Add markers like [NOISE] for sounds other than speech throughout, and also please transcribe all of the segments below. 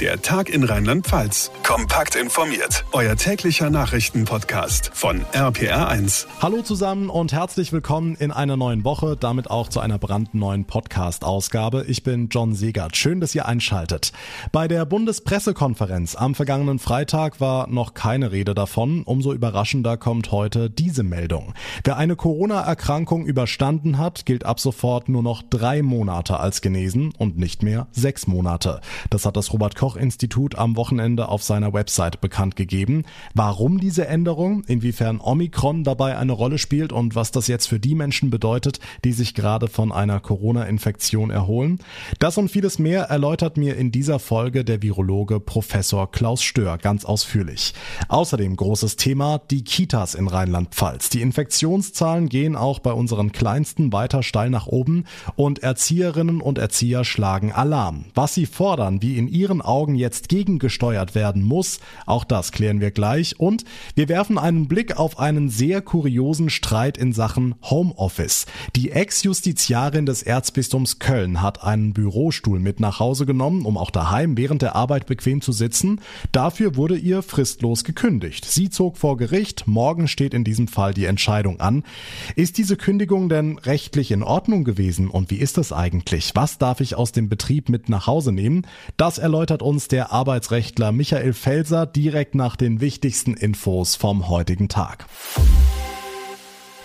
Der Tag in Rheinland-Pfalz. Kompakt informiert. Euer täglicher Nachrichtenpodcast von RPR1. Hallo zusammen und herzlich willkommen in einer neuen Woche, damit auch zu einer brandneuen Podcast-Ausgabe. Ich bin John Segert. Schön, dass ihr einschaltet. Bei der Bundespressekonferenz am vergangenen Freitag war noch keine Rede davon. Umso überraschender kommt heute diese Meldung. Wer eine Corona-Erkrankung überstanden hat, gilt ab sofort nur noch drei Monate als genesen und nicht mehr sechs Monate. Das hat das Robert Koch Institut am Wochenende auf seiner Website bekannt gegeben. Warum diese Änderung, inwiefern Omikron dabei eine Rolle spielt und was das jetzt für die Menschen bedeutet, die sich gerade von einer Corona-Infektion erholen. Das und vieles mehr erläutert mir in dieser Folge der Virologe Professor Klaus Stör ganz ausführlich. Außerdem großes Thema die Kitas in Rheinland-Pfalz. Die Infektionszahlen gehen auch bei unseren Kleinsten weiter steil nach oben und Erzieherinnen und Erzieher schlagen Alarm. Was sie fordern, wie in ihren Augen jetzt gegengesteuert werden muss. Auch das klären wir gleich. Und wir werfen einen Blick auf einen sehr kuriosen Streit in Sachen Homeoffice. Die Ex-Justiziarin des Erzbistums Köln hat einen Bürostuhl mit nach Hause genommen, um auch daheim während der Arbeit bequem zu sitzen. Dafür wurde ihr fristlos gekündigt. Sie zog vor Gericht. Morgen steht in diesem Fall die Entscheidung an. Ist diese Kündigung denn rechtlich in Ordnung gewesen? Und wie ist das eigentlich? Was darf ich aus dem Betrieb mit nach Hause nehmen? Das erläutert uns der Arbeitsrechtler Michael Felser direkt nach den wichtigsten Infos vom heutigen Tag.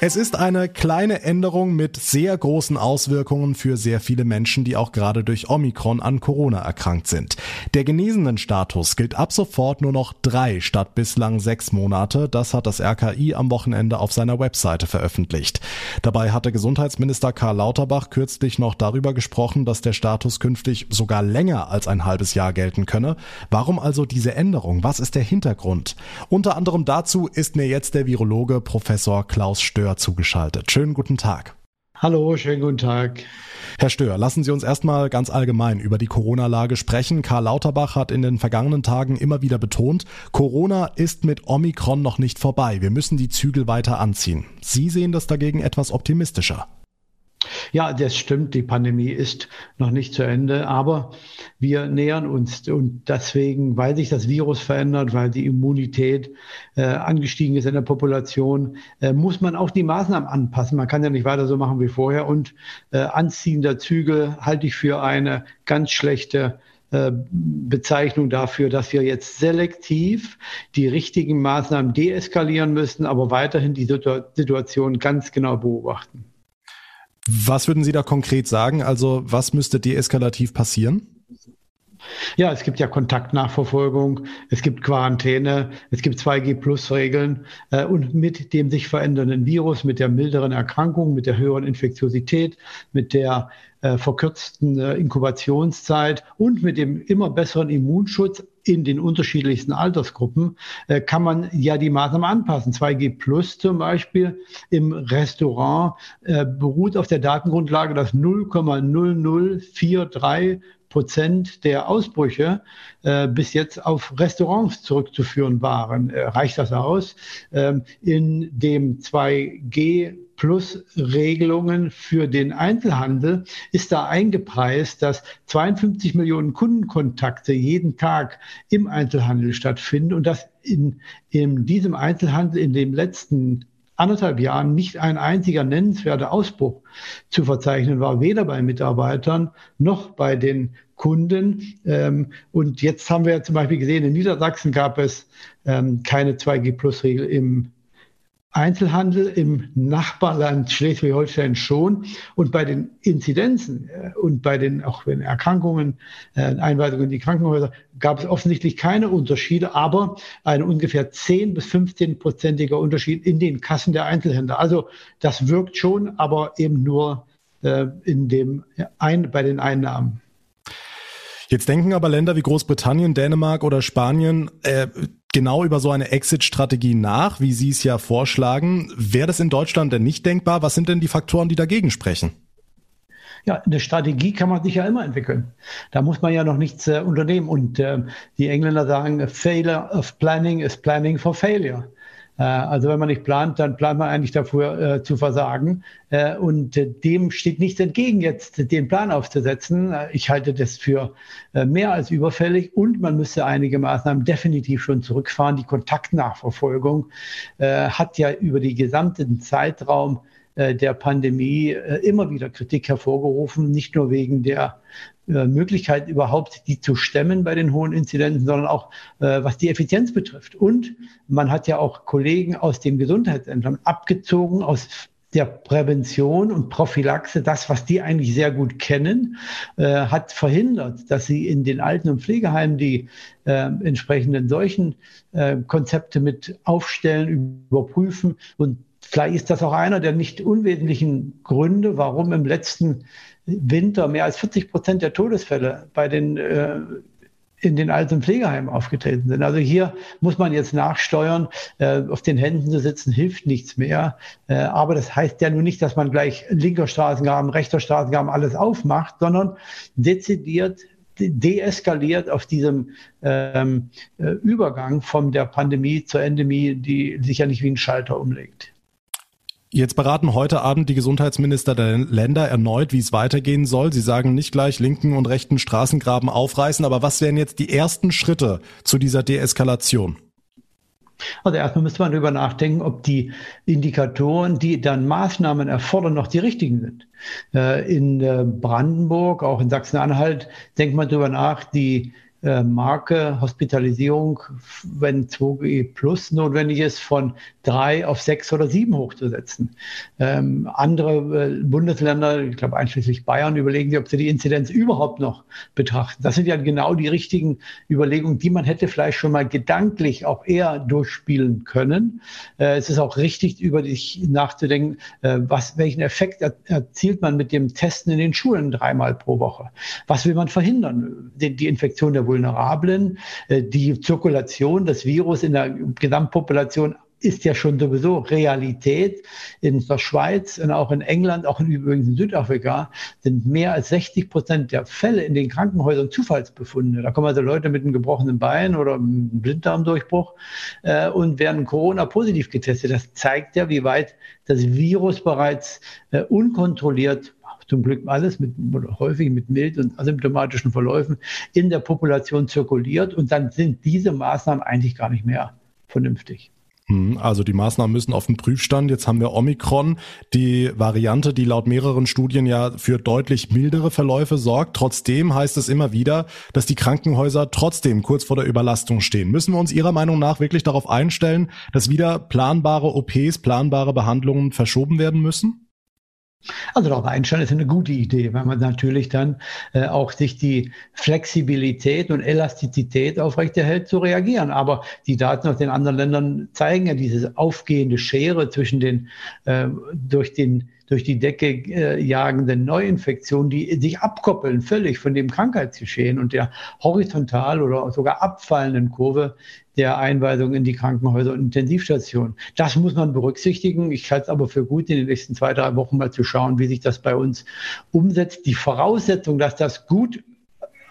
Es ist eine kleine Änderung mit sehr großen Auswirkungen für sehr viele Menschen, die auch gerade durch Omikron an Corona erkrankt sind. Der genesenen Status gilt ab sofort nur noch drei statt bislang sechs Monate. Das hat das RKI am Wochenende auf seiner Webseite veröffentlicht. Dabei hatte Gesundheitsminister Karl Lauterbach kürzlich noch darüber gesprochen, dass der Status künftig sogar länger als ein halbes Jahr gelten könne. Warum also diese Änderung? Was ist der Hintergrund? Unter anderem dazu ist mir jetzt der Virologe Professor Klaus Stör Stör zugeschaltet. Schönen guten Tag. Hallo, schönen guten Tag. Herr Stör, lassen Sie uns erstmal ganz allgemein über die Corona-Lage sprechen. Karl Lauterbach hat in den vergangenen Tagen immer wieder betont, Corona ist mit Omikron noch nicht vorbei. Wir müssen die Zügel weiter anziehen. Sie sehen das dagegen etwas optimistischer. Ja, das stimmt. Die Pandemie ist noch nicht zu Ende, aber wir nähern uns. Und deswegen, weil sich das Virus verändert, weil die Immunität äh, angestiegen ist in der Population, äh, muss man auch die Maßnahmen anpassen. Man kann ja nicht weiter so machen wie vorher. Und äh, Anziehen der Zügel halte ich für eine ganz schlechte äh, Bezeichnung dafür, dass wir jetzt selektiv die richtigen Maßnahmen deeskalieren müssen, aber weiterhin die Situation ganz genau beobachten. Was würden Sie da konkret sagen? Also was müsste deeskalativ passieren? Ja, es gibt ja Kontaktnachverfolgung, es gibt Quarantäne, es gibt 2G-Plus-Regeln äh, und mit dem sich verändernden Virus, mit der milderen Erkrankung, mit der höheren Infektiosität, mit der äh, verkürzten äh, Inkubationszeit und mit dem immer besseren Immunschutz in den unterschiedlichsten Altersgruppen äh, kann man ja die Maßnahmen anpassen. 2G Plus zum Beispiel im Restaurant äh, beruht auf der Datengrundlage, dass 0,0043 Prozent der Ausbrüche äh, bis jetzt auf Restaurants zurückzuführen waren. Äh, reicht das aus? Ähm, in dem 2G plus Regelungen für den Einzelhandel ist da eingepreist, dass 52 Millionen Kundenkontakte jeden Tag im Einzelhandel stattfinden und dass in, in diesem Einzelhandel in den letzten anderthalb Jahren nicht ein einziger nennenswerter Ausbruch zu verzeichnen war, weder bei Mitarbeitern noch bei den Kunden. Ähm, und jetzt haben wir zum Beispiel gesehen, in Niedersachsen gab es ähm, keine 2G-Plus-Regel im Einzelhandel im Nachbarland Schleswig-Holstein schon. Und bei den Inzidenzen äh, und bei den auch den Erkrankungen, äh, Einweisungen in die Krankenhäuser gab es offensichtlich keine Unterschiede, aber ein ungefähr 10 bis 15 prozentiger Unterschied in den Kassen der Einzelhändler. Also das wirkt schon, aber eben nur äh, in dem, ein, bei den Einnahmen. Jetzt denken aber Länder wie Großbritannien, Dänemark oder Spanien äh, genau über so eine Exit-Strategie nach, wie Sie es ja vorschlagen. Wäre das in Deutschland denn nicht denkbar? Was sind denn die Faktoren, die dagegen sprechen? Ja, eine Strategie kann man sich ja immer entwickeln. Da muss man ja noch nichts äh, unternehmen. Und äh, die Engländer sagen, Failure of Planning is Planning for Failure. Äh, also wenn man nicht plant, dann plant man eigentlich dafür äh, zu versagen. Äh, und äh, dem steht nichts entgegen, jetzt den Plan aufzusetzen. Äh, ich halte das für mehr als überfällig und man müsste einige Maßnahmen definitiv schon zurückfahren. Die Kontaktnachverfolgung hat ja über die gesamten Zeitraum der Pandemie immer wieder Kritik hervorgerufen, nicht nur wegen der Möglichkeit überhaupt, die zu stemmen bei den hohen Inzidenzen, sondern auch was die Effizienz betrifft. Und man hat ja auch Kollegen aus den Gesundheitsämtern abgezogen aus der Prävention und Prophylaxe, das, was die eigentlich sehr gut kennen, äh, hat verhindert, dass sie in den Alten- und Pflegeheimen die äh, entsprechenden solchen äh, Konzepte mit aufstellen, überprüfen. Und vielleicht ist das auch einer der nicht unwesentlichen Gründe, warum im letzten Winter mehr als 40 Prozent der Todesfälle bei den äh, in den Alten- und Pflegeheimen aufgetreten sind. Also hier muss man jetzt nachsteuern. Äh, auf den Händen zu sitzen hilft nichts mehr. Äh, aber das heißt ja nun nicht, dass man gleich linker Straßengraben, rechter Straßengraben alles aufmacht, sondern dezidiert deeskaliert auf diesem ähm, äh, Übergang von der Pandemie zur Endemie, die sich ja nicht wie ein Schalter umlegt. Jetzt beraten heute Abend die Gesundheitsminister der Länder erneut, wie es weitergehen soll. Sie sagen nicht gleich linken und rechten Straßengraben aufreißen, aber was wären jetzt die ersten Schritte zu dieser Deeskalation? Also erstmal müsste man darüber nachdenken, ob die Indikatoren, die dann Maßnahmen erfordern, noch die richtigen sind. Äh, in äh, Brandenburg, auch in Sachsen-Anhalt, denkt man darüber nach, die Marke Hospitalisierung, wenn 2G Plus notwendig ist, von drei auf sechs oder sieben hochzusetzen. Ähm, andere äh, Bundesländer, ich glaube einschließlich Bayern, überlegen sich, ob sie die Inzidenz überhaupt noch betrachten. Das sind ja genau die richtigen Überlegungen, die man hätte vielleicht schon mal gedanklich auch eher durchspielen können. Äh, es ist auch richtig, über dich nachzudenken, äh, was, welchen Effekt er, erzielt man mit dem Testen in den Schulen dreimal pro Woche. Was will man verhindern? Die, die Infektion der Vulnerablen, äh, die Zirkulation des Virus in der Gesamtpopulation ist ja schon sowieso Realität. In der Schweiz und auch in England, auch in, übrigens in Südafrika, sind mehr als 60 Prozent der Fälle in den Krankenhäusern Zufallsbefunde. Da kommen also Leute mit einem gebrochenen Bein oder einem Blinddarmdurchbruch äh, und werden Corona-positiv getestet. Das zeigt ja, wie weit das Virus bereits äh, unkontrolliert zum Glück alles mit, häufig mit mild und asymptomatischen Verläufen in der Population zirkuliert und dann sind diese Maßnahmen eigentlich gar nicht mehr vernünftig. Hm, also die Maßnahmen müssen auf den Prüfstand. Jetzt haben wir Omikron, die Variante, die laut mehreren Studien ja für deutlich mildere Verläufe sorgt. Trotzdem heißt es immer wieder, dass die Krankenhäuser trotzdem kurz vor der Überlastung stehen. Müssen wir uns Ihrer Meinung nach wirklich darauf einstellen, dass wieder planbare OPs, planbare Behandlungen verschoben werden müssen? Also darauf einstellen ist eine gute Idee, weil man natürlich dann äh, auch sich die Flexibilität und Elastizität aufrechterhält zu reagieren. Aber die Daten aus den anderen Ländern zeigen ja diese aufgehende Schere zwischen den äh, durch den durch die Decke äh, jagenden Neuinfektionen, die sich abkoppeln völlig von dem Krankheitsgeschehen und der horizontal oder sogar abfallenden Kurve der Einweisung in die Krankenhäuser und Intensivstationen. Das muss man berücksichtigen. Ich halte es aber für gut, in den nächsten zwei, drei Wochen mal zu schauen, wie sich das bei uns umsetzt. Die Voraussetzung, dass das gut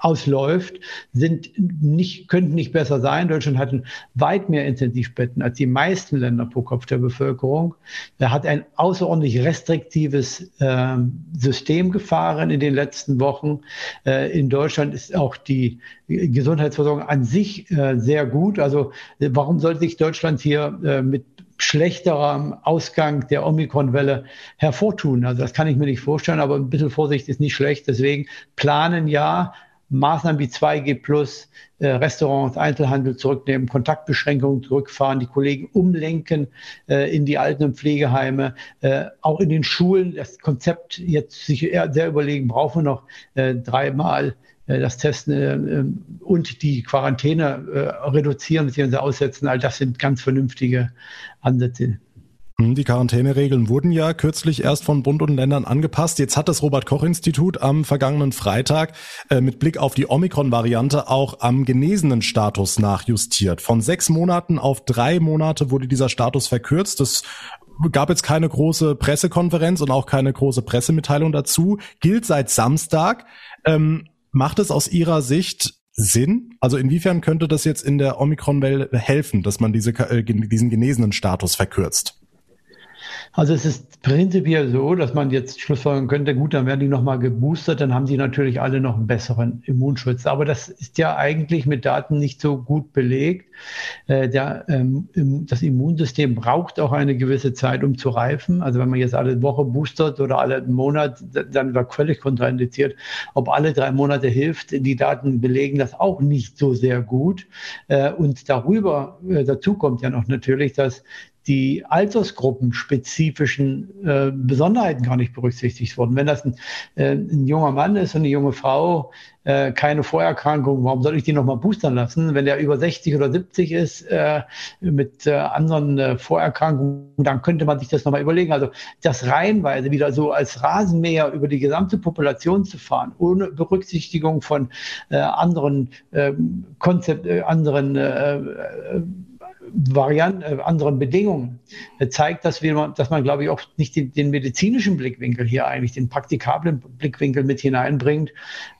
ausläuft, sind nicht, könnten nicht besser sein. Deutschland hat weit mehr Intensivbetten als die meisten Länder pro Kopf der Bevölkerung. Er hat ein außerordentlich restriktives äh, System gefahren in den letzten Wochen. Äh, in Deutschland ist auch die Gesundheitsversorgung an sich äh, sehr gut. Also warum sollte sich Deutschland hier äh, mit schlechterer Ausgang der Omikron-Welle hervortun. Also das kann ich mir nicht vorstellen, aber ein bisschen Vorsicht ist nicht schlecht. Deswegen planen ja, Maßnahmen wie 2G plus, äh, Restaurants, Einzelhandel zurücknehmen, Kontaktbeschränkungen zurückfahren, die Kollegen umlenken äh, in die Alten- und Pflegeheime, äh, auch in den Schulen das Konzept jetzt sich sehr überlegen, brauchen wir noch äh, dreimal äh, das Testen äh, und die Quarantäne reduzieren bzw. aussetzen. All das sind ganz vernünftige Ansätze. Hm, die Quarantäneregeln wurden ja kürzlich erst von Bund und Ländern angepasst. Jetzt hat das Robert Koch Institut am vergangenen Freitag äh, mit Blick auf die Omikron-Variante auch am genesenen Status nachjustiert. Von sechs Monaten auf drei Monate wurde dieser Status verkürzt. Es gab jetzt keine große Pressekonferenz und auch keine große Pressemitteilung dazu. Gilt seit Samstag. Ähm, macht es aus Ihrer Sicht Sinn? Also inwiefern könnte das jetzt in der Omikron-Welle helfen, dass man diese, äh, diesen genesenen Status verkürzt? Also es ist prinzipiell so, dass man jetzt schlussfolgern könnte, gut, dann werden die nochmal geboostert, dann haben die natürlich alle noch einen besseren Immunschutz. Aber das ist ja eigentlich mit Daten nicht so gut belegt. Äh, der, ähm, das Immunsystem braucht auch eine gewisse Zeit, um zu reifen. Also wenn man jetzt alle Woche boostert oder alle Monat, dann wird völlig kontraindiziert. Ob alle drei Monate hilft, die Daten belegen das auch nicht so sehr gut. Äh, und darüber, äh, dazu kommt ja noch natürlich, dass die altersgruppenspezifischen äh, Besonderheiten gar nicht berücksichtigt wurden. Wenn das ein, äh, ein junger Mann ist und eine junge Frau, äh, keine Vorerkrankung, warum soll ich die nochmal boostern lassen? Wenn der über 60 oder 70 ist äh, mit äh, anderen äh, Vorerkrankungen, dann könnte man sich das nochmal überlegen. Also das reihenweise wieder so als Rasenmäher über die gesamte Population zu fahren, ohne Berücksichtigung von äh, anderen ähm, Konzept, äh, anderen äh, äh, Varianten, äh, anderen Bedingungen, äh, zeigt, dass, wir, dass man, glaube ich, auch nicht den, den, medizinischen Blickwinkel hier eigentlich, den praktikablen Blickwinkel mit hineinbringt.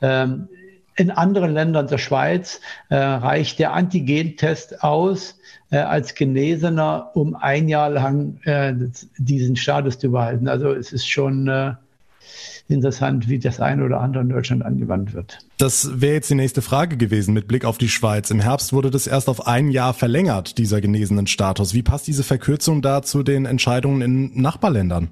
Ähm, in anderen Ländern der Schweiz äh, reicht der Antigentest aus äh, als Genesener, um ein Jahr lang äh, diesen Status zu behalten. Also es ist schon äh, interessant, wie das eine oder andere in Deutschland angewandt wird. Das wäre jetzt die nächste Frage gewesen mit Blick auf die Schweiz. Im Herbst wurde das erst auf ein Jahr verlängert, dieser genesenen Status. Wie passt diese Verkürzung da zu den Entscheidungen in Nachbarländern?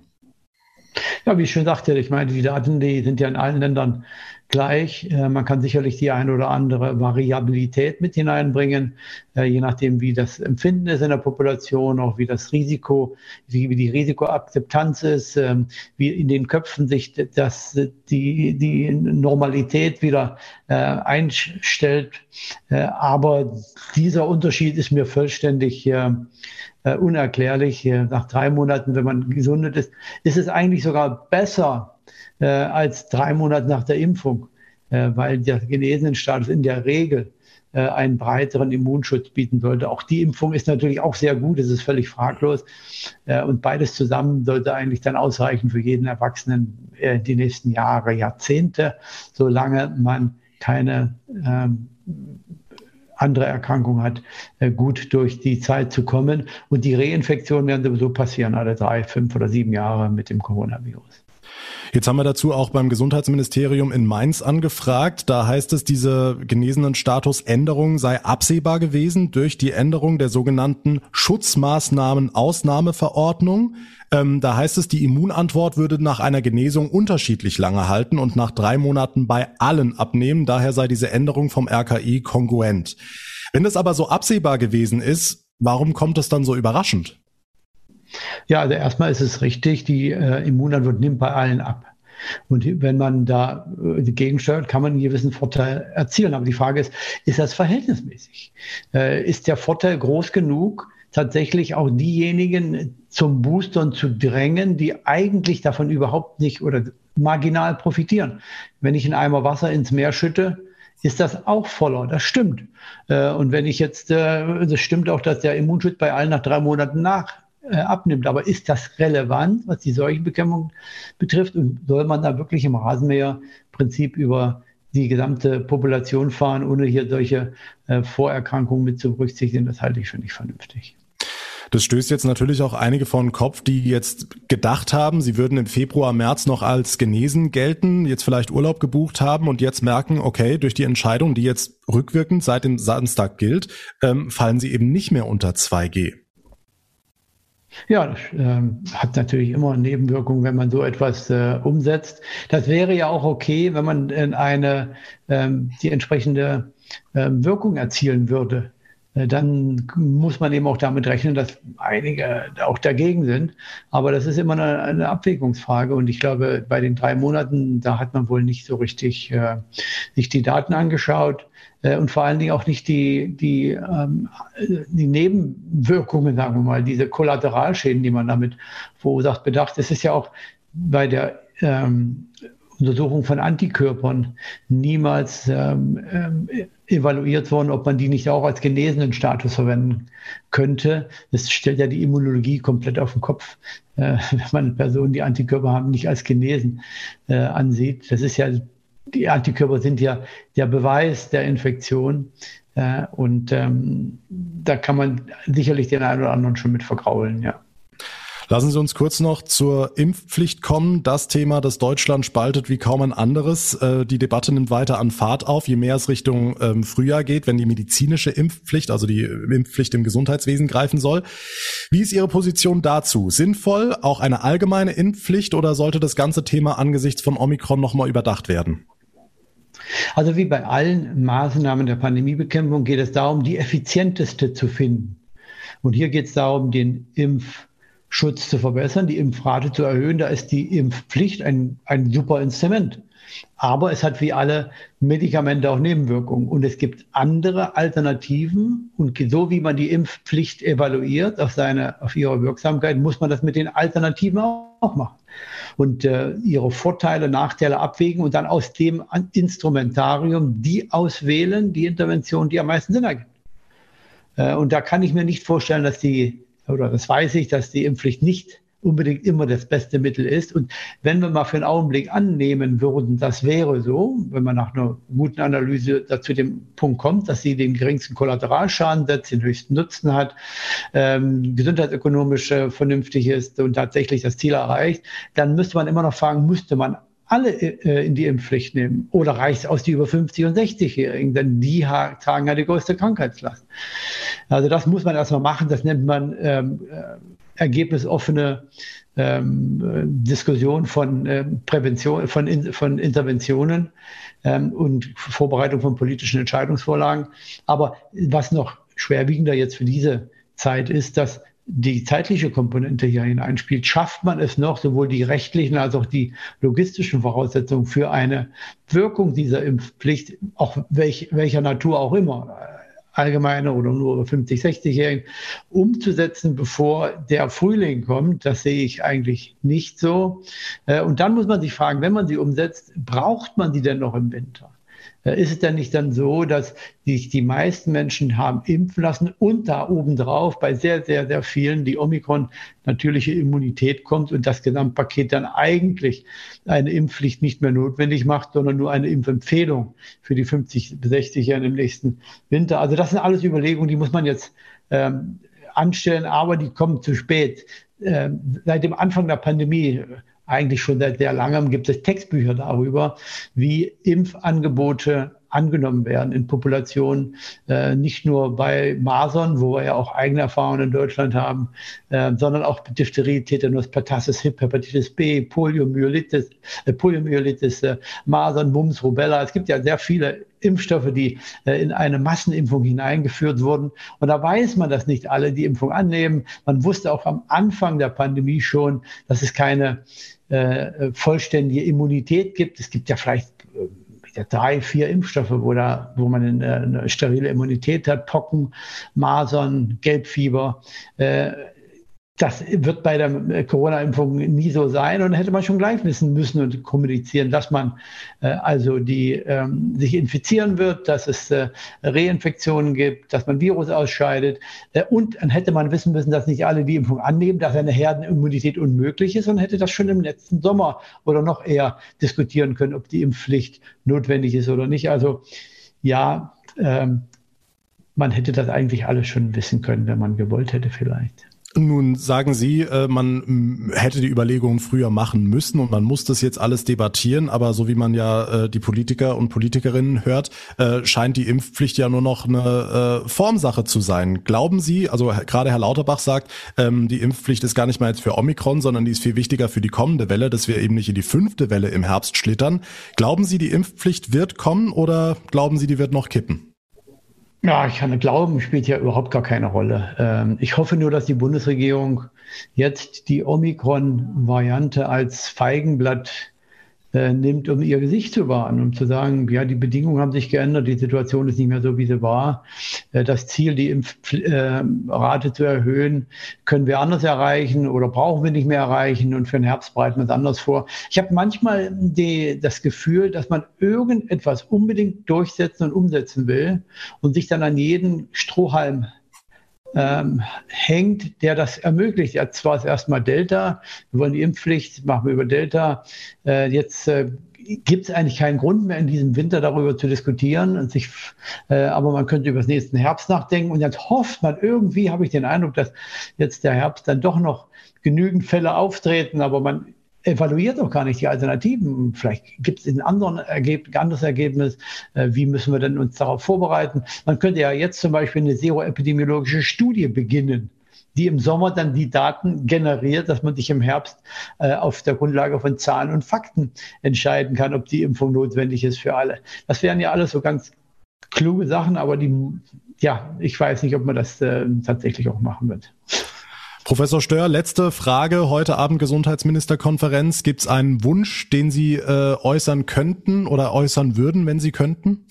Ja, wie ich schon sagte, ich meine, die Daten, die sind ja in allen Ländern gleich. Äh, man kann sicherlich die eine oder andere Variabilität mit hineinbringen, äh, je nachdem, wie das Empfinden ist in der Population, auch wie das Risiko, wie, die Risikoakzeptanz ist, ähm, wie in den Köpfen sich das, die, die Normalität wieder äh, einstellt. Aber dieser Unterschied ist mir vollständig unerklärlich. Nach drei Monaten, wenn man gesundet ist, ist es eigentlich sogar besser, äh, als drei Monate nach der Impfung, äh, weil der Genesenenstatus in der Regel äh, einen breiteren Immunschutz bieten sollte. Auch die Impfung ist natürlich auch sehr gut, das ist völlig fraglos. Äh, und beides zusammen sollte eigentlich dann ausreichen für jeden Erwachsenen äh, die nächsten Jahre, Jahrzehnte, solange man keine ähm, andere Erkrankung hat, äh, gut durch die Zeit zu kommen. Und die Reinfektionen werden sowieso passieren, alle drei, fünf oder sieben Jahre mit dem Coronavirus. Jetzt haben wir dazu auch beim Gesundheitsministerium in Mainz angefragt. Da heißt es, diese genesenen Statusänderung sei absehbar gewesen durch die Änderung der sogenannten Schutzmaßnahmen Ausnahmeverordnung. Ähm, da heißt es, die Immunantwort würde nach einer Genesung unterschiedlich lange halten und nach drei Monaten bei allen abnehmen. Daher sei diese Änderung vom RKI kongruent. Wenn das aber so absehbar gewesen ist, warum kommt es dann so überraschend? Ja, also erstmal ist es richtig, die äh, Immunantwort nimmt bei allen ab. Und wenn man da äh, gegensteuert, kann man einen gewissen Vorteil erzielen. Aber die Frage ist, ist das verhältnismäßig? Äh, ist der Vorteil groß genug, tatsächlich auch diejenigen zum Boostern zu drängen, die eigentlich davon überhaupt nicht oder marginal profitieren? Wenn ich einen Eimer Wasser ins Meer schütte, ist das auch voller. Das stimmt. Äh, und wenn ich jetzt, äh, das stimmt auch, dass der Immunschutz bei allen nach drei Monaten nach äh, abnimmt. Aber ist das relevant, was die Seuchenbekämpfung betrifft? Und soll man da wirklich im Rasenmäherprinzip über die gesamte Population fahren, ohne hier solche äh, Vorerkrankungen mit zu berücksichtigen? Das halte ich für nicht vernünftig. Das stößt jetzt natürlich auch einige vor den Kopf, die jetzt gedacht haben, sie würden im Februar, März noch als genesen gelten, jetzt vielleicht Urlaub gebucht haben und jetzt merken, okay, durch die Entscheidung, die jetzt rückwirkend seit dem Samstag gilt, ähm, fallen sie eben nicht mehr unter 2G. Ja, das äh, hat natürlich immer Nebenwirkungen, wenn man so etwas äh, umsetzt. Das wäre ja auch okay, wenn man in eine ähm, die entsprechende ähm, Wirkung erzielen würde. Äh, dann muss man eben auch damit rechnen, dass einige auch dagegen sind. Aber das ist immer eine, eine Abwägungsfrage. Und ich glaube, bei den drei Monaten, da hat man wohl nicht so richtig äh, sich die Daten angeschaut äh, und vor allen Dingen auch nicht die, die, ähm, die Nebenwirkungen, sagen wir mal, diese Kollateralschäden, die man damit verursacht, bedacht. Es ist ja auch bei der ähm, Untersuchung von Antikörpern niemals ähm, ähm, evaluiert worden, ob man die nicht auch als genesenen Status verwenden könnte. Das stellt ja die Immunologie komplett auf den Kopf, äh, wenn man Personen, die Antikörper haben, nicht als genesen äh, ansieht. Das ist ja die Antikörper sind ja der Beweis der Infektion. Äh, und ähm, da kann man sicherlich den einen oder anderen schon mit vergraulen, ja. Lassen Sie uns kurz noch zur Impfpflicht kommen. Das Thema, das Deutschland spaltet wie kaum ein anderes. Äh, die Debatte nimmt weiter an Fahrt auf, je mehr es Richtung ähm, Frühjahr geht, wenn die medizinische Impfpflicht, also die Impfpflicht im Gesundheitswesen greifen soll. Wie ist Ihre Position dazu? Sinnvoll, auch eine allgemeine Impfpflicht oder sollte das ganze Thema angesichts von Omikron nochmal überdacht werden? Also wie bei allen Maßnahmen der Pandemiebekämpfung geht es darum, die effizienteste zu finden. Und hier geht es darum, den Impfschutz zu verbessern, die Impfrate zu erhöhen. Da ist die Impfpflicht ein, ein super Instrument. Aber es hat wie alle Medikamente auch Nebenwirkungen. Und es gibt andere Alternativen. Und so wie man die Impfpflicht evaluiert auf, seine, auf ihre Wirksamkeit, muss man das mit den Alternativen auch machen und äh, ihre Vorteile, Nachteile abwägen und dann aus dem Instrumentarium die auswählen, die Intervention, die am meisten Sinn ergibt. Äh, und da kann ich mir nicht vorstellen, dass die, oder das weiß ich, dass die Impfpflicht nicht unbedingt immer das beste Mittel ist. Und wenn wir mal für einen Augenblick annehmen würden, das wäre so, wenn man nach einer guten Analyse dazu dem Punkt kommt, dass sie den geringsten Kollateralschaden setzt, den höchsten Nutzen hat, ähm, gesundheitsökonomisch äh, vernünftig ist und tatsächlich das Ziel erreicht, dann müsste man immer noch fragen, müsste man alle äh, in die Impfpflicht nehmen? Oder reicht es aus die über 50- und 60-Jährigen? Denn die tragen ja die größte Krankheitslast. Also das muss man erstmal machen. Das nennt man ähm, äh, ergebnisoffene ähm, Diskussion von äh, Prävention, von, in, von Interventionen ähm, und Vorbereitung von politischen Entscheidungsvorlagen. Aber was noch schwerwiegender jetzt für diese Zeit ist, dass die zeitliche Komponente hier hineinspielt, schafft man es noch, sowohl die rechtlichen als auch die logistischen Voraussetzungen für eine Wirkung dieser Impfpflicht, auch welch, welcher Natur auch immer, allgemeine oder nur 50, 60-Jährigen umzusetzen, bevor der Frühling kommt. Das sehe ich eigentlich nicht so. Äh, und dann muss man sich fragen, wenn man sie umsetzt, braucht man sie denn noch im Winter? Ist es denn nicht dann so, dass sich die meisten Menschen haben impfen lassen und da obendrauf bei sehr, sehr, sehr vielen die Omikron natürliche Immunität kommt und das Gesamtpaket dann eigentlich eine Impfpflicht nicht mehr notwendig macht, sondern nur eine Impfempfehlung für die 50 bis 60-Jährigen im nächsten Winter. Also das sind alles Überlegungen, die muss man jetzt ähm, anstellen, aber die kommen zu spät. Ähm, seit dem Anfang der Pandemie eigentlich schon seit sehr langem gibt es Textbücher darüber, wie Impfangebote angenommen werden in Populationen, äh, nicht nur bei Masern, wo wir ja auch eigene Erfahrungen in Deutschland haben, äh, sondern auch Diphtherie, Tetanus, Pertussis, Hip, Hepatitis B, Poliomyelitis, äh, Poliomyelitis, äh, Masern, Mumps, Rubella. Es gibt ja sehr viele Impfstoffe, die äh, in eine Massenimpfung hineingeführt wurden. Und da weiß man, dass nicht alle die Impfung annehmen. Man wusste auch am Anfang der Pandemie schon, dass es keine äh, vollständige Immunität gibt. Es gibt ja vielleicht äh, drei, vier Impfstoffe, wo, da, wo man eine, eine sterile Immunität hat, Pocken, Masern, Gelbfieber. Äh, das wird bei der äh, Corona-Impfung nie so sein und hätte man schon gleich wissen müssen und kommunizieren, dass man äh, also die ähm, sich infizieren wird, dass es äh, Reinfektionen gibt, dass man Virus ausscheidet äh, und dann hätte man wissen müssen, dass nicht alle die Impfung annehmen, dass eine Herdenimmunität unmöglich ist und hätte das schon im letzten Sommer oder noch eher diskutieren können, ob die Impfpflicht notwendig ist oder nicht. Also ja, ähm, man hätte das eigentlich alles schon wissen können, wenn man gewollt hätte vielleicht. Nun sagen Sie, äh, man hätte die Überlegungen früher machen müssen und man muss das jetzt alles debattieren, aber so wie man ja äh, die Politiker und Politikerinnen hört, äh, scheint die Impfpflicht ja nur noch eine Formsache zu sein. Glauben Sie, also gerade Herr Lauterbach sagt, ähm, die Impfpflicht ist gar nicht mal jetzt für Omikron, sondern die ist viel wichtiger für die kommende Welle, dass wir eben nicht in die fünfte Welle im Herbst schlittern. Glauben Sie, die Impfpflicht wird kommen oder glauben Sie, die wird noch kippen? Ja, ich kann glauben, spielt ja überhaupt gar keine Rolle. Ähm, ich hoffe nur, dass die Bundesregierung jetzt die Omikron-Variante als Feigenblatt äh, nimmt, um ihr Gesicht zu wahren, um zu sagen, ja, die Bedingungen haben sich geändert, die Situation ist nicht mehr so, wie sie war. Äh, das Ziel, die Impfrate äh, zu erhöhen, können wir anders erreichen oder brauchen wir nicht mehr erreichen und für den Herbst bereiten wir es anders vor. Ich habe manchmal die, das Gefühl, dass man irgendetwas unbedingt durchsetzen und umsetzen will und sich dann an jeden Strohhalm ähm, hängt, der das ermöglicht. Ja, zwar ist erstmal Delta, wir wollen die Impfpflicht, machen wir über Delta. Äh, jetzt äh, gibt es eigentlich keinen Grund mehr in diesem Winter darüber zu diskutieren und sich, äh, aber man könnte über das nächsten Herbst nachdenken und jetzt hofft man irgendwie, habe ich den Eindruck, dass jetzt der Herbst dann doch noch genügend Fälle auftreten, aber man evaluiert doch gar nicht die Alternativen. Vielleicht gibt es ein anderes Ergebnis. Äh, wie müssen wir denn uns darauf vorbereiten? Man könnte ja jetzt zum Beispiel eine seroepidemiologische Studie beginnen die im Sommer dann die Daten generiert, dass man sich im Herbst äh, auf der Grundlage von Zahlen und Fakten entscheiden kann, ob die Impfung notwendig ist für alle. Das wären ja alles so ganz kluge Sachen, aber die, ja, ich weiß nicht, ob man das äh, tatsächlich auch machen wird. Professor Stör, letzte Frage. Heute Abend Gesundheitsministerkonferenz. Gibt es einen Wunsch, den Sie äh, äußern könnten oder äußern würden, wenn Sie könnten?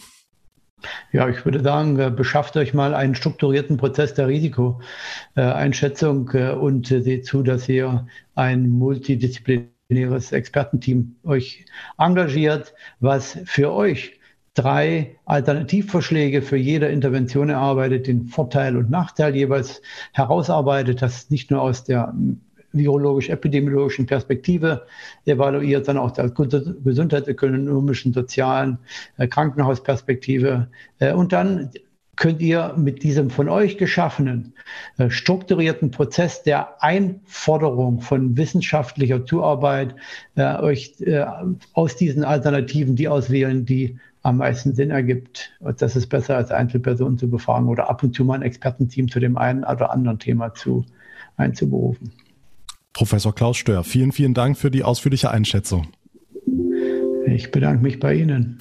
Ja, ich würde sagen, äh, beschafft euch mal einen strukturierten Prozess der Risikoeinschätzung äh, und seht zu, dass ihr ein multidisziplinäres Expertenteam euch engagiert, was für euch drei Alternativvorschläge für jede Intervention erarbeitet, den Vorteil und Nachteil jeweils herausarbeitet, das nicht nur aus der virologisch-epidemiologischen Perspektive evaluiert, sondern auch der gesundheitsökonomischen, sozialen äh, Krankenhausperspektive. Äh, und dann könnt ihr mit diesem von euch geschaffenen äh, strukturierten Prozess der Einforderung von wissenschaftlicher Zuarbeit äh, euch äh, aus diesen Alternativen die auswählen, die am meisten Sinn ergibt. Das ist besser als Einzelpersonen zu befragen oder ab und zu mal ein Expertenteam zu dem einen oder anderen Thema zu einzuberufen. Professor Klaus Stör, vielen, vielen Dank für die ausführliche Einschätzung. Ich bedanke mich bei Ihnen.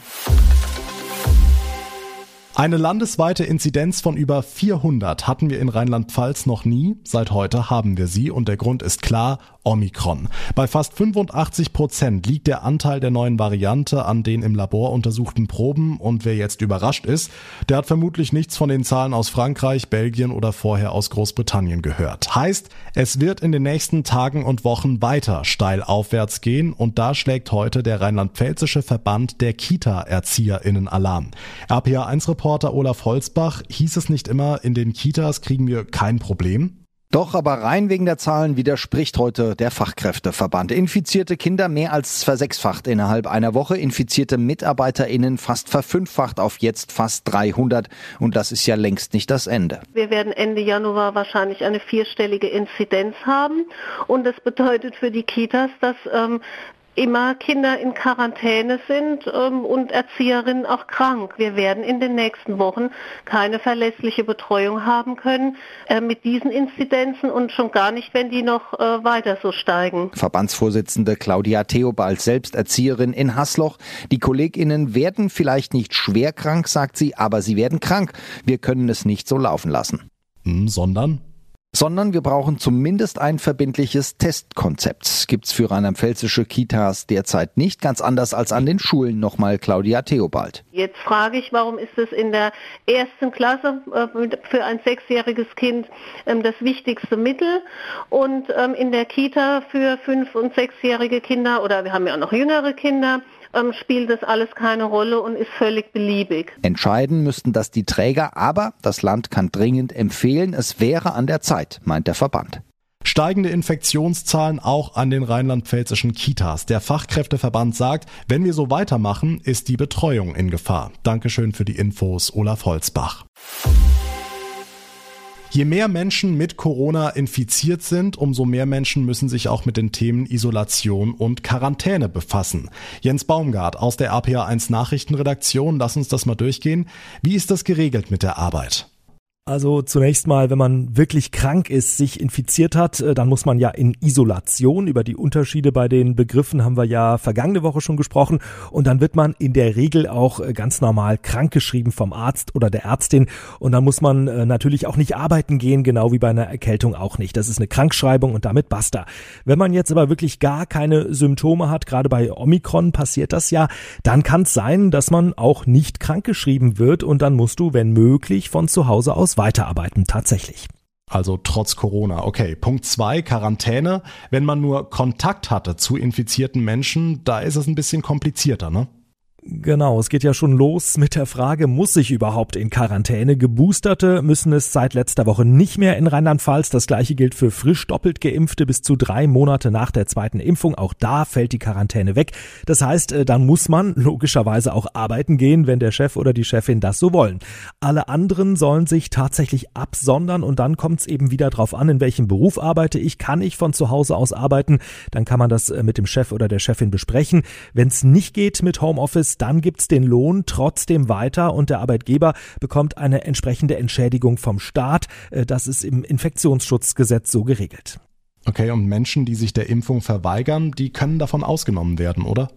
Eine landesweite Inzidenz von über 400 hatten wir in Rheinland-Pfalz noch nie. Seit heute haben wir sie und der Grund ist klar, Omikron. Bei fast 85 Prozent liegt der Anteil der neuen Variante an den im Labor untersuchten Proben und wer jetzt überrascht ist, der hat vermutlich nichts von den Zahlen aus Frankreich, Belgien oder vorher aus Großbritannien gehört. Heißt, es wird in den nächsten Tagen und Wochen weiter steil aufwärts gehen und da schlägt heute der rheinland-pfälzische Verband der Kita-ErzieherInnen Alarm. RPA1-Reporter Olaf Holzbach, hieß es nicht immer, in den Kitas kriegen wir kein Problem? Doch aber rein wegen der Zahlen widerspricht heute der Fachkräfteverband. Infizierte Kinder mehr als versechsfacht innerhalb einer Woche, infizierte MitarbeiterInnen fast verfünffacht auf jetzt fast 300. Und das ist ja längst nicht das Ende. Wir werden Ende Januar wahrscheinlich eine vierstellige Inzidenz haben. Und das bedeutet für die Kitas, dass ähm, immer Kinder in Quarantäne sind ähm, und Erzieherinnen auch krank. Wir werden in den nächsten Wochen keine verlässliche Betreuung haben können äh, mit diesen Inzidenzen und schon gar nicht, wenn die noch äh, weiter so steigen. Verbandsvorsitzende Claudia Theobald, selbst Erzieherin in Hasloch. Die KollegInnen werden vielleicht nicht schwer krank, sagt sie, aber sie werden krank. Wir können es nicht so laufen lassen. Hm, sondern? Sondern wir brauchen zumindest ein verbindliches Testkonzept. Gibt's für rheinland-pfälzische Kitas derzeit nicht, ganz anders als an den Schulen. Nochmal Claudia Theobald. Jetzt frage ich, warum ist es in der ersten Klasse äh, für ein sechsjähriges Kind ähm, das wichtigste Mittel und ähm, in der Kita für fünf- und sechsjährige Kinder oder wir haben ja auch noch jüngere Kinder ähm, spielt das alles keine Rolle und ist völlig beliebig. Entscheiden müssten das die Träger, aber das Land kann dringend empfehlen, es wäre an der Zeit, meint der Verband. Steigende Infektionszahlen auch an den rheinland-pfälzischen Kitas. Der Fachkräfteverband sagt, wenn wir so weitermachen, ist die Betreuung in Gefahr. Dankeschön für die Infos, Olaf Holzbach. Je mehr Menschen mit Corona infiziert sind, umso mehr Menschen müssen sich auch mit den Themen Isolation und Quarantäne befassen. Jens Baumgart aus der APA1 Nachrichtenredaktion, lass uns das mal durchgehen. Wie ist das geregelt mit der Arbeit? Also zunächst mal, wenn man wirklich krank ist, sich infiziert hat, äh, dann muss man ja in Isolation. Über die Unterschiede bei den Begriffen haben wir ja vergangene Woche schon gesprochen. Und dann wird man in der Regel auch äh, ganz normal krankgeschrieben vom Arzt oder der Ärztin. Und dann muss man äh, natürlich auch nicht arbeiten gehen, genau wie bei einer Erkältung auch nicht. Das ist eine Krankschreibung und damit basta. Wenn man jetzt aber wirklich gar keine Symptome hat, gerade bei Omikron passiert das ja, dann kann es sein, dass man auch nicht krankgeschrieben wird und dann musst du, wenn möglich, von zu Hause aus weiterarbeiten tatsächlich. Also trotz Corona. Okay. Punkt zwei, Quarantäne. Wenn man nur Kontakt hatte zu infizierten Menschen, da ist es ein bisschen komplizierter, ne? Genau, es geht ja schon los mit der Frage, muss ich überhaupt in Quarantäne? Geboosterte müssen es seit letzter Woche nicht mehr in Rheinland-Pfalz. Das gleiche gilt für frisch doppelt geimpfte bis zu drei Monate nach der zweiten Impfung. Auch da fällt die Quarantäne weg. Das heißt, äh, dann muss man logischerweise auch arbeiten gehen, wenn der Chef oder die Chefin das so wollen. Alle anderen sollen sich tatsächlich absondern und dann kommt es eben wieder drauf an, in welchem Beruf arbeite ich. Kann ich von zu Hause aus arbeiten? Dann kann man das äh, mit dem Chef oder der Chefin besprechen. Wenn es nicht geht mit Homeoffice, dann gibt's den Lohn trotzdem weiter und der Arbeitgeber bekommt eine entsprechende Entschädigung vom Staat. Äh, das ist im Infektionsschutzgesetz so geregelt. Okay, und Menschen, die sich der Impfung verweigern, die können davon ausgenommen werden, oder?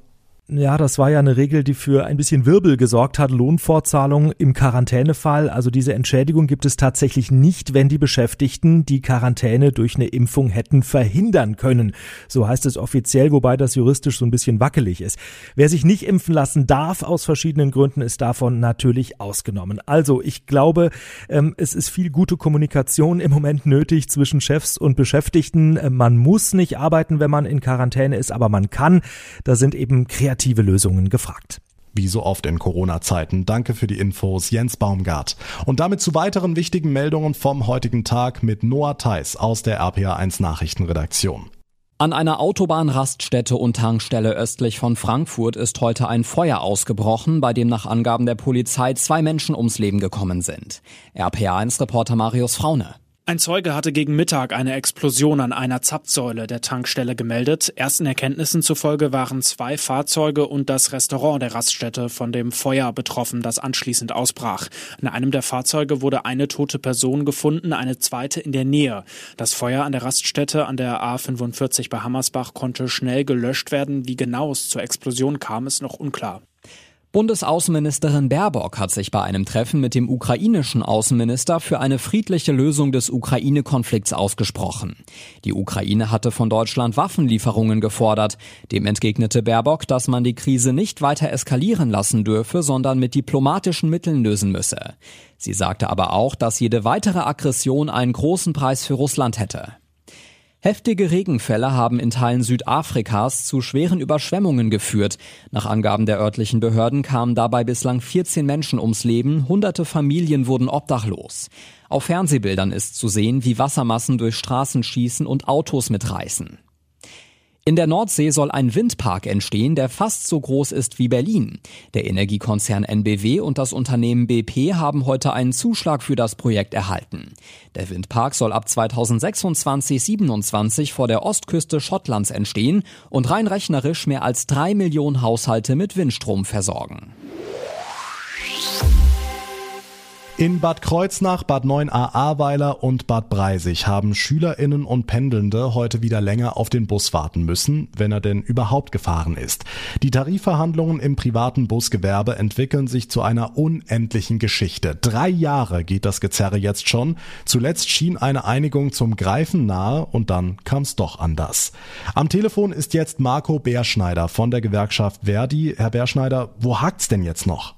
Ja, das war ja eine Regel, die für ein bisschen Wirbel gesorgt hat. Lohnfortzahlung im Quarantänefall. Also diese Entschädigung gibt es tatsächlich nicht, wenn die Beschäftigten die Quarantäne durch eine Impfung hätten verhindern können. So heißt es offiziell, wobei das juristisch so ein bisschen wackelig ist. Wer sich nicht impfen lassen darf aus verschiedenen Gründen, ist davon natürlich ausgenommen. Also ich glaube, ähm, es ist viel gute Kommunikation im Moment nötig zwischen Chefs und Beschäftigten. Äh, man muss nicht arbeiten, wenn man in Quarantäne ist, aber man kann. Da sind eben kreative kreative Lösungen gefragt. Wie so oft in Corona-Zeiten. Danke für die Infos, Jens Baumgart. Und damit zu weiteren wichtigen Meldungen vom heutigen Tag mit Noah Theis aus der RPA1 Nachrichtenredaktion. An einer Autobahnraststätte und Tankstelle östlich von Frankfurt ist heute ein Feuer ausgebrochen, bei dem nach Angaben der Polizei zwei Menschen ums Leben gekommen sind. RPA1-Reporter Marius Fraune. Ein Zeuge hatte gegen Mittag eine Explosion an einer Zapfsäule der Tankstelle gemeldet. Ersten Erkenntnissen zufolge waren zwei Fahrzeuge und das Restaurant der Raststätte von dem Feuer betroffen, das anschließend ausbrach. In einem der Fahrzeuge wurde eine tote Person gefunden, eine zweite in der Nähe. Das Feuer an der Raststätte an der A45 bei Hammersbach konnte schnell gelöscht werden. Wie genau es zur Explosion kam, ist noch unklar. Bundesaußenministerin Baerbock hat sich bei einem Treffen mit dem ukrainischen Außenminister für eine friedliche Lösung des Ukraine-Konflikts ausgesprochen. Die Ukraine hatte von Deutschland Waffenlieferungen gefordert. Dem entgegnete Baerbock, dass man die Krise nicht weiter eskalieren lassen dürfe, sondern mit diplomatischen Mitteln lösen müsse. Sie sagte aber auch, dass jede weitere Aggression einen großen Preis für Russland hätte. Heftige Regenfälle haben in Teilen Südafrikas zu schweren Überschwemmungen geführt. Nach Angaben der örtlichen Behörden kamen dabei bislang 14 Menschen ums Leben, hunderte Familien wurden obdachlos. Auf Fernsehbildern ist zu sehen, wie Wassermassen durch Straßen schießen und Autos mitreißen. In der Nordsee soll ein Windpark entstehen, der fast so groß ist wie Berlin. Der Energiekonzern NBW und das Unternehmen BP haben heute einen Zuschlag für das Projekt erhalten. Der Windpark soll ab 2026-27 vor der Ostküste Schottlands entstehen und rein rechnerisch mehr als drei Millionen Haushalte mit Windstrom versorgen. In Bad Kreuznach, Bad 9a Ahrweiler und Bad Breisig haben Schülerinnen und Pendelnde heute wieder länger auf den Bus warten müssen, wenn er denn überhaupt gefahren ist. Die Tarifverhandlungen im privaten Busgewerbe entwickeln sich zu einer unendlichen Geschichte. Drei Jahre geht das Gezerre jetzt schon. Zuletzt schien eine Einigung zum Greifen nahe und dann kam es doch anders. Am Telefon ist jetzt Marco Beerschneider von der Gewerkschaft Verdi. Herr Beerschneider, wo hakt's denn jetzt noch?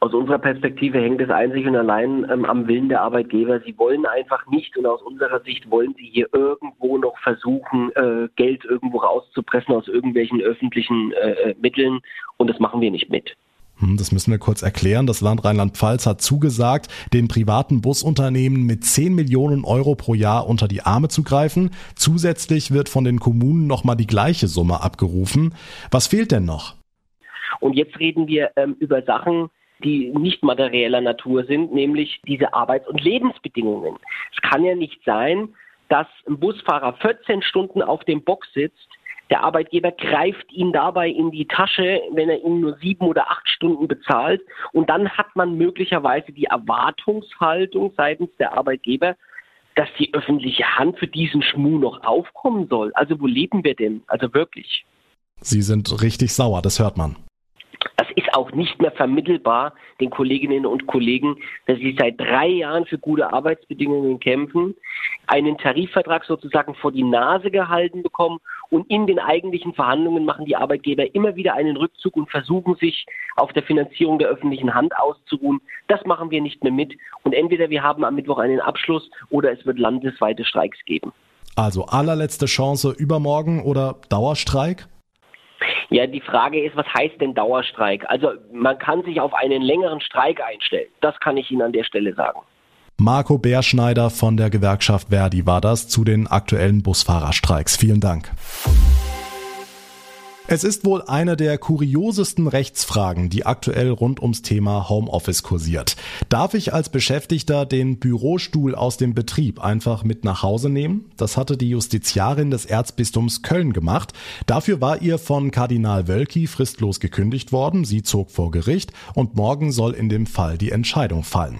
Aus unserer Perspektive hängt es einzig und allein ähm, am Willen der Arbeitgeber. Sie wollen einfach nicht und aus unserer Sicht wollen sie hier irgendwo noch versuchen, äh, Geld irgendwo rauszupressen aus irgendwelchen öffentlichen äh, äh Mitteln und das machen wir nicht mit. Hm, das müssen wir kurz erklären. Das Land Rheinland-Pfalz hat zugesagt, den privaten Busunternehmen mit 10 Millionen Euro pro Jahr unter die Arme zu greifen. Zusätzlich wird von den Kommunen nochmal die gleiche Summe abgerufen. Was fehlt denn noch? Und jetzt reden wir ähm, über Sachen, die nicht materieller Natur sind, nämlich diese Arbeits- und Lebensbedingungen. Es kann ja nicht sein, dass ein Busfahrer 14 Stunden auf dem Bock sitzt, der Arbeitgeber greift ihn dabei in die Tasche, wenn er ihn nur sieben oder acht Stunden bezahlt. Und dann hat man möglicherweise die Erwartungshaltung seitens der Arbeitgeber, dass die öffentliche Hand für diesen Schmuh noch aufkommen soll. Also wo leben wir denn? Also wirklich. Sie sind richtig sauer, das hört man. Auch nicht mehr vermittelbar den Kolleginnen und Kollegen, dass sie seit drei Jahren für gute Arbeitsbedingungen kämpfen, einen Tarifvertrag sozusagen vor die Nase gehalten bekommen und in den eigentlichen Verhandlungen machen die Arbeitgeber immer wieder einen Rückzug und versuchen sich auf der Finanzierung der öffentlichen Hand auszuruhen. Das machen wir nicht mehr mit und entweder wir haben am Mittwoch einen Abschluss oder es wird landesweite Streiks geben. Also allerletzte Chance übermorgen oder Dauerstreik? Ja, die Frage ist, was heißt denn Dauerstreik? Also man kann sich auf einen längeren Streik einstellen. Das kann ich Ihnen an der Stelle sagen. Marco Bärschneider von der Gewerkschaft Verdi war das zu den aktuellen Busfahrerstreiks. Vielen Dank. Es ist wohl eine der kuriosesten Rechtsfragen, die aktuell rund ums Thema Homeoffice kursiert. Darf ich als Beschäftigter den Bürostuhl aus dem Betrieb einfach mit nach Hause nehmen? Das hatte die Justiziarin des Erzbistums Köln gemacht. Dafür war ihr von Kardinal Wölki fristlos gekündigt worden. Sie zog vor Gericht und morgen soll in dem Fall die Entscheidung fallen.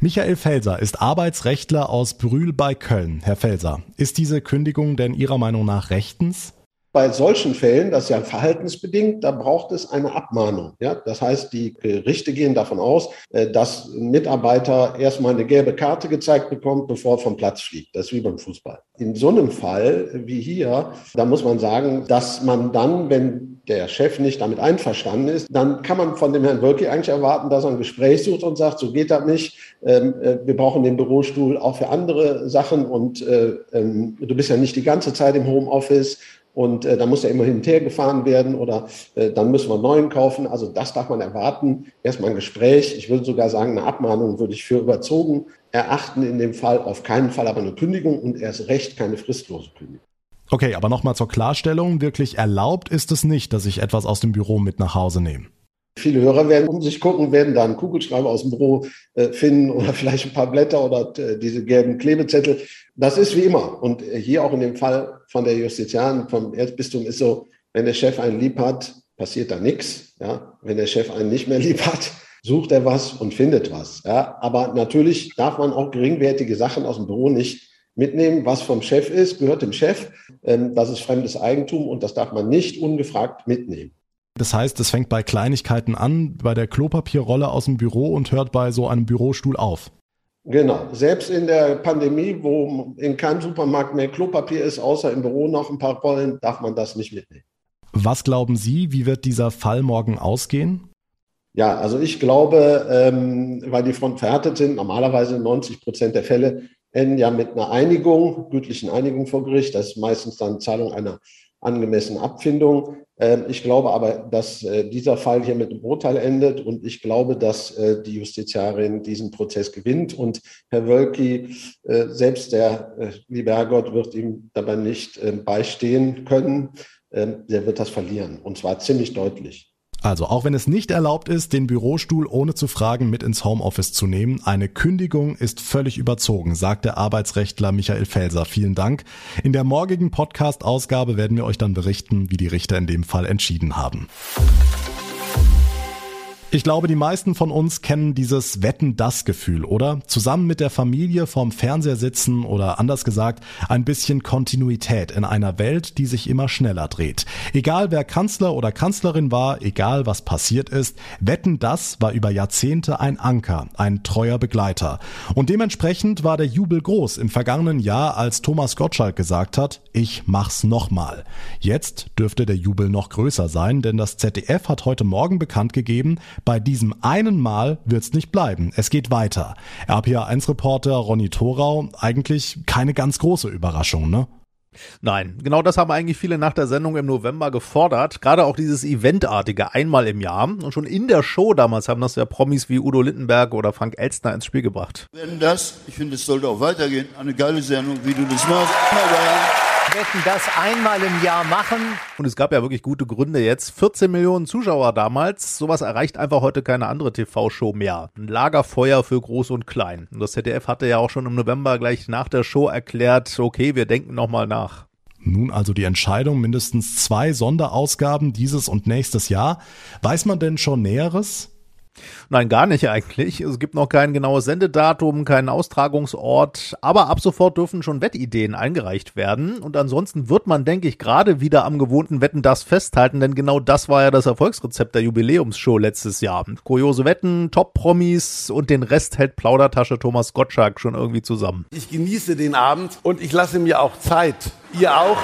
Michael Felser ist Arbeitsrechtler aus Brühl bei Köln. Herr Felser, ist diese Kündigung denn Ihrer Meinung nach rechtens? Bei solchen Fällen, das ist ja verhaltensbedingt, da braucht es eine Abmahnung. Ja? Das heißt, die Gerichte gehen davon aus, äh, dass ein Mitarbeiter erstmal eine gelbe Karte gezeigt bekommt, bevor er vom Platz fliegt. Das ist wie beim Fußball. In so einem Fall wie hier, da muss man sagen, dass man dann, wenn der Chef nicht damit einverstanden ist, dann kann man von dem Herrn Wölki eigentlich erwarten, dass er ein Gespräch sucht und sagt, so geht das nicht. Ähm, äh, wir brauchen den Bürostuhl auch für andere Sachen und äh, ähm, du bist ja nicht die ganze Zeit im Homeoffice und äh, dann muss er immer hin und her gefahren werden oder äh, dann müssen wir einen neuen kaufen. Also das darf man erwarten. Erstmal ein Gespräch. Ich würde sogar sagen, eine Abmahnung würde ich für überzogen erachten in dem Fall. Auf keinen Fall aber eine Kündigung und erst recht keine fristlose Kündigung. Okay, aber nochmal zur Klarstellung. Wirklich erlaubt ist es nicht, dass ich etwas aus dem Büro mit nach Hause nehme. Viele Hörer werden um sich gucken, werden da einen Kugelschreiber aus dem Büro äh, finden oder [LAUGHS] vielleicht ein paar Blätter oder äh, diese gelben Klebezettel. Das ist wie immer. Und äh, hier auch in dem Fall von der Justiziarin vom Erzbistum ist so, wenn der Chef einen lieb hat, passiert da nichts. Ja? Wenn der Chef einen nicht mehr lieb hat, sucht er was und findet was. Ja? Aber natürlich darf man auch geringwertige Sachen aus dem Büro nicht mitnehmen. Was vom Chef ist, gehört dem Chef. Ähm, das ist fremdes Eigentum und das darf man nicht ungefragt mitnehmen. Das heißt, es fängt bei Kleinigkeiten an, bei der Klopapierrolle aus dem Büro und hört bei so einem Bürostuhl auf. Genau. Selbst in der Pandemie, wo in keinem Supermarkt mehr Klopapier ist, außer im Büro noch ein paar Rollen, darf man das nicht mitnehmen. Was glauben Sie, wie wird dieser Fall morgen ausgehen? Ja, also ich glaube, ähm, weil die Fronten verhärtet sind, normalerweise 90 Prozent der Fälle enden ja mit einer Einigung, gütlichen Einigung vor Gericht. Das ist meistens dann Zahlung einer angemessenen Abfindung. Ähm, ich glaube aber, dass äh, dieser Fall hier mit einem Urteil endet und ich glaube, dass äh, die Justiziarin diesen Prozess gewinnt und Herr Wölki, äh, selbst der liebe Herrgott wird ihm dabei nicht ähm, beistehen können. Ähm, der wird das verlieren und zwar ziemlich deutlich. Also auch wenn es nicht erlaubt ist, den Bürostuhl ohne zu fragen mit ins Homeoffice zu nehmen, eine Kündigung ist völlig überzogen, sagt der Arbeitsrechtler Michael Felser. Vielen Dank. In der morgigen Podcast-Ausgabe werden wir euch dann berichten, wie die Richter in dem Fall entschieden haben. Ich glaube, die meisten von uns kennen dieses Wetten das Gefühl, oder? Zusammen mit der Familie vorm Fernseher sitzen oder anders gesagt, ein bisschen Kontinuität in einer Welt, die sich immer schneller dreht. Egal wer Kanzler oder Kanzlerin war, egal was passiert ist, Wetten das war über Jahrzehnte ein Anker, ein treuer Begleiter. Und dementsprechend war der Jubel groß im vergangenen Jahr, als Thomas Gottschalk gesagt hat, ich mach's nochmal. Jetzt dürfte der Jubel noch größer sein, denn das ZDF hat heute Morgen bekannt gegeben, bei diesem einen Mal wird's nicht bleiben. Es geht weiter. RPA1-Reporter Ronny Thorau, eigentlich keine ganz große Überraschung, ne? Nein, genau das haben eigentlich viele nach der Sendung im November gefordert. Gerade auch dieses Eventartige einmal im Jahr. Und schon in der Show damals haben das ja Promis wie Udo Littenberg oder Frank Elstner ins Spiel gebracht. Wenn das, ich finde, es sollte auch weitergehen. Eine geile Sendung, wie du das machst. Wetten das einmal im Jahr machen. Und es gab ja wirklich gute Gründe jetzt. 14 Millionen Zuschauer damals. Sowas erreicht einfach heute keine andere TV-Show mehr. Ein Lagerfeuer für Groß und Klein. Und das ZDF hatte ja auch schon im November gleich nach der Show erklärt, okay, wir denken nochmal nach. Nun also die Entscheidung, mindestens zwei Sonderausgaben dieses und nächstes Jahr. Weiß man denn schon Näheres? Nein, gar nicht eigentlich. Es gibt noch kein genaues Sendedatum, keinen Austragungsort, aber ab sofort dürfen schon Wettideen eingereicht werden. Und ansonsten wird man, denke ich, gerade wieder am gewohnten Wetten das festhalten, denn genau das war ja das Erfolgsrezept der Jubiläumsshow letztes Jahr. Kuriose Wetten, Top-Promis und den Rest hält Plaudertasche Thomas Gottschalk schon irgendwie zusammen. Ich genieße den Abend und ich lasse mir auch Zeit. Ihr auch?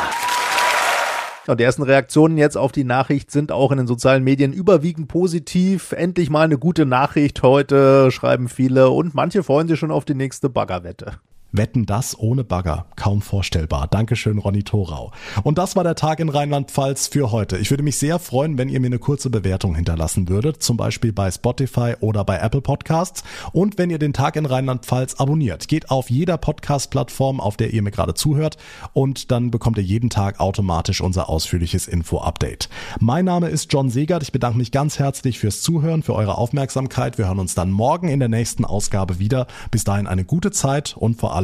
Und die ersten Reaktionen jetzt auf die Nachricht sind auch in den sozialen Medien überwiegend positiv. Endlich mal eine gute Nachricht heute, schreiben viele. Und manche freuen sich schon auf die nächste Baggerwette. Wetten das ohne Bagger. Kaum vorstellbar. Dankeschön, Ronny Thorau. Und das war der Tag in Rheinland-Pfalz für heute. Ich würde mich sehr freuen, wenn ihr mir eine kurze Bewertung hinterlassen würdet, zum Beispiel bei Spotify oder bei Apple Podcasts. Und wenn ihr den Tag in Rheinland-Pfalz abonniert. Geht auf jeder Podcast-Plattform, auf der ihr mir gerade zuhört und dann bekommt ihr jeden Tag automatisch unser ausführliches Info-Update. Mein Name ist John Segert. Ich bedanke mich ganz herzlich fürs Zuhören, für eure Aufmerksamkeit. Wir hören uns dann morgen in der nächsten Ausgabe wieder. Bis dahin eine gute Zeit und vor allem